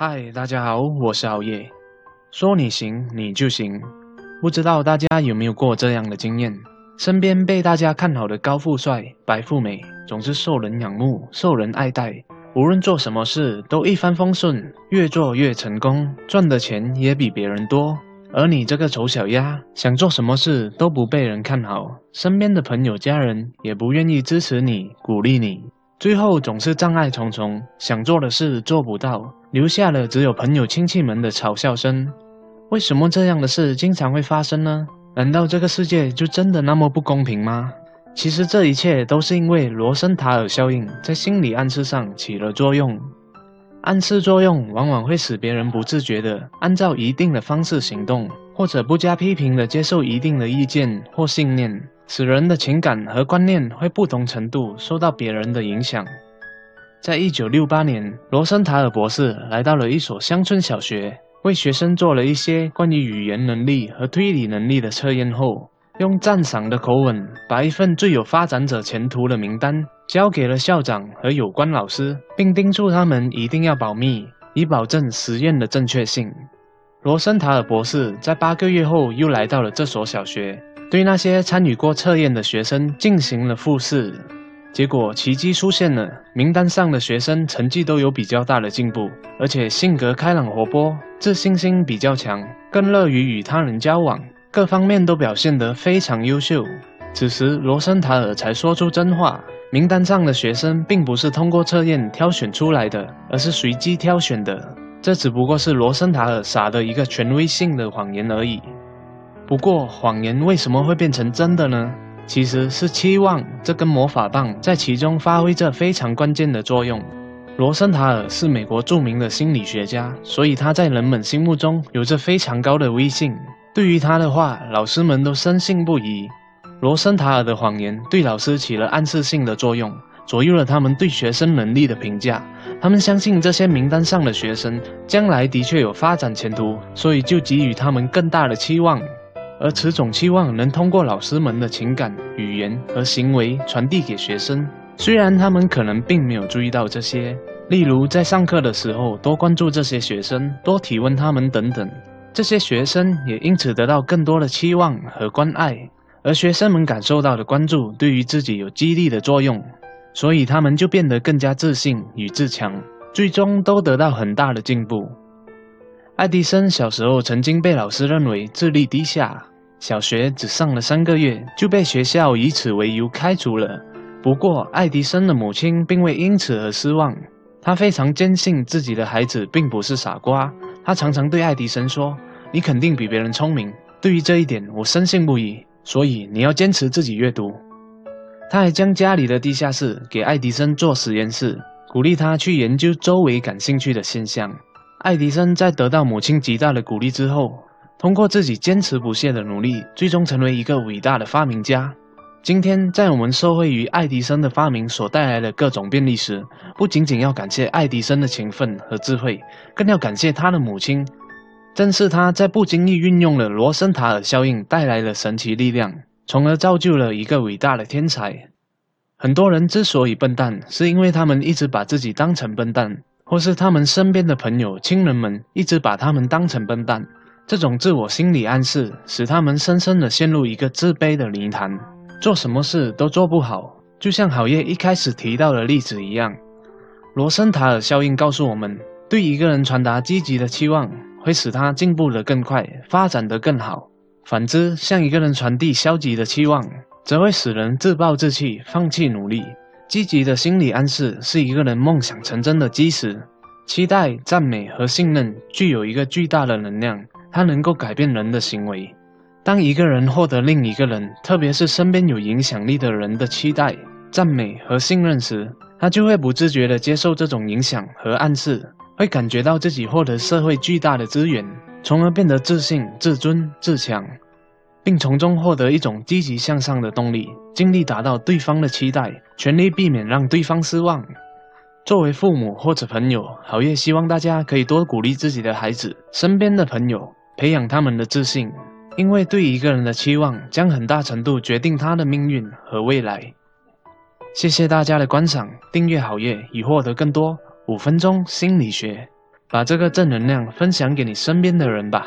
嗨，大家好，我是熬夜。说你行，你就行。不知道大家有没有过这样的经验？身边被大家看好的高富帅、白富美，总是受人仰慕、受人爱戴，无论做什么事都一帆风顺，越做越成功，赚的钱也比别人多。而你这个丑小鸭，想做什么事都不被人看好，身边的朋友、家人也不愿意支持你、鼓励你，最后总是障碍重重，想做的事做不到。留下了只有朋友亲戚们的嘲笑声。为什么这样的事经常会发生呢？难道这个世界就真的那么不公平吗？其实这一切都是因为罗森塔尔效应在心理暗示上起了作用。暗示作用往往会使别人不自觉地按照一定的方式行动，或者不加批评地接受一定的意见或信念，使人的情感和观念会不同程度受到别人的影响。在一九六八年，罗森塔尔博士来到了一所乡村小学，为学生做了一些关于语言能力和推理能力的测验后，用赞赏的口吻把一份最有发展者前途的名单交给了校长和有关老师，并叮嘱他们一定要保密，以保证实验的正确性。罗森塔尔博士在八个月后又来到了这所小学，对那些参与过测验的学生进行了复试。结果奇迹出现了，名单上的学生成绩都有比较大的进步，而且性格开朗活泼，自信心比较强，更乐于与他人交往，各方面都表现得非常优秀。此时罗森塔尔才说出真话：名单上的学生并不是通过测验挑选出来的，而是随机挑选的。这只不过是罗森塔尔撒的一个权威性的谎言而已。不过谎言为什么会变成真的呢？其实是期望这根魔法棒在其中发挥着非常关键的作用。罗森塔尔是美国著名的心理学家，所以他在人们心目中有着非常高的威信。对于他的话，老师们都深信不疑。罗森塔尔的谎言对老师起了暗示性的作用，左右了他们对学生能力的评价。他们相信这些名单上的学生将来的确有发展前途，所以就给予他们更大的期望。而此种期望能通过老师们的情感、语言和行为传递给学生，虽然他们可能并没有注意到这些，例如在上课的时候多关注这些学生，多体问他们等等，这些学生也因此得到更多的期望和关爱，而学生们感受到的关注对于自己有激励的作用，所以他们就变得更加自信与自强，最终都得到很大的进步。爱迪生小时候曾经被老师认为智力低下，小学只上了三个月就被学校以此为由开除了。不过，爱迪生的母亲并未因此而失望，她非常坚信自己的孩子并不是傻瓜。她常常对爱迪生说：“你肯定比别人聪明，对于这一点我深信不疑。所以你要坚持自己阅读。”他还将家里的地下室给爱迪生做实验室，鼓励他去研究周围感兴趣的现象。爱迪生在得到母亲极大的鼓励之后，通过自己坚持不懈的努力，最终成为一个伟大的发明家。今天，在我们受惠于爱迪生的发明所带来的各种便利时，不仅仅要感谢爱迪生的勤奋和智慧，更要感谢他的母亲。正是他在不经意运用了罗森塔尔效应带来了神奇力量，从而造就了一个伟大的天才。很多人之所以笨蛋，是因为他们一直把自己当成笨蛋。或是他们身边的朋友、亲人们一直把他们当成笨蛋，这种自我心理暗示使他们深深的陷入一个自卑的泥潭，做什么事都做不好。就像好业一开始提到的例子一样，罗森塔尔效应告诉我们，对一个人传达积极的期望，会使他进步得更快，发展得更好；反之，向一个人传递消极的期望，则会使人自暴自弃，放弃努力。积极的心理暗示是一个人梦想成真的基石。期待、赞美和信任具有一个巨大的能量，它能够改变人的行为。当一个人获得另一个人，特别是身边有影响力的人的期待、赞美和信任时，他就会不自觉地接受这种影响和暗示，会感觉到自己获得社会巨大的资源，从而变得自信、自尊、自强。并从中获得一种积极向上的动力，尽力达到对方的期待，全力避免让对方失望。作为父母或者朋友，好业希望大家可以多鼓励自己的孩子、身边的朋友，培养他们的自信，因为对一个人的期望将很大程度决定他的命运和未来。谢谢大家的观赏，订阅好业以获得更多五分钟心理学。把这个正能量分享给你身边的人吧。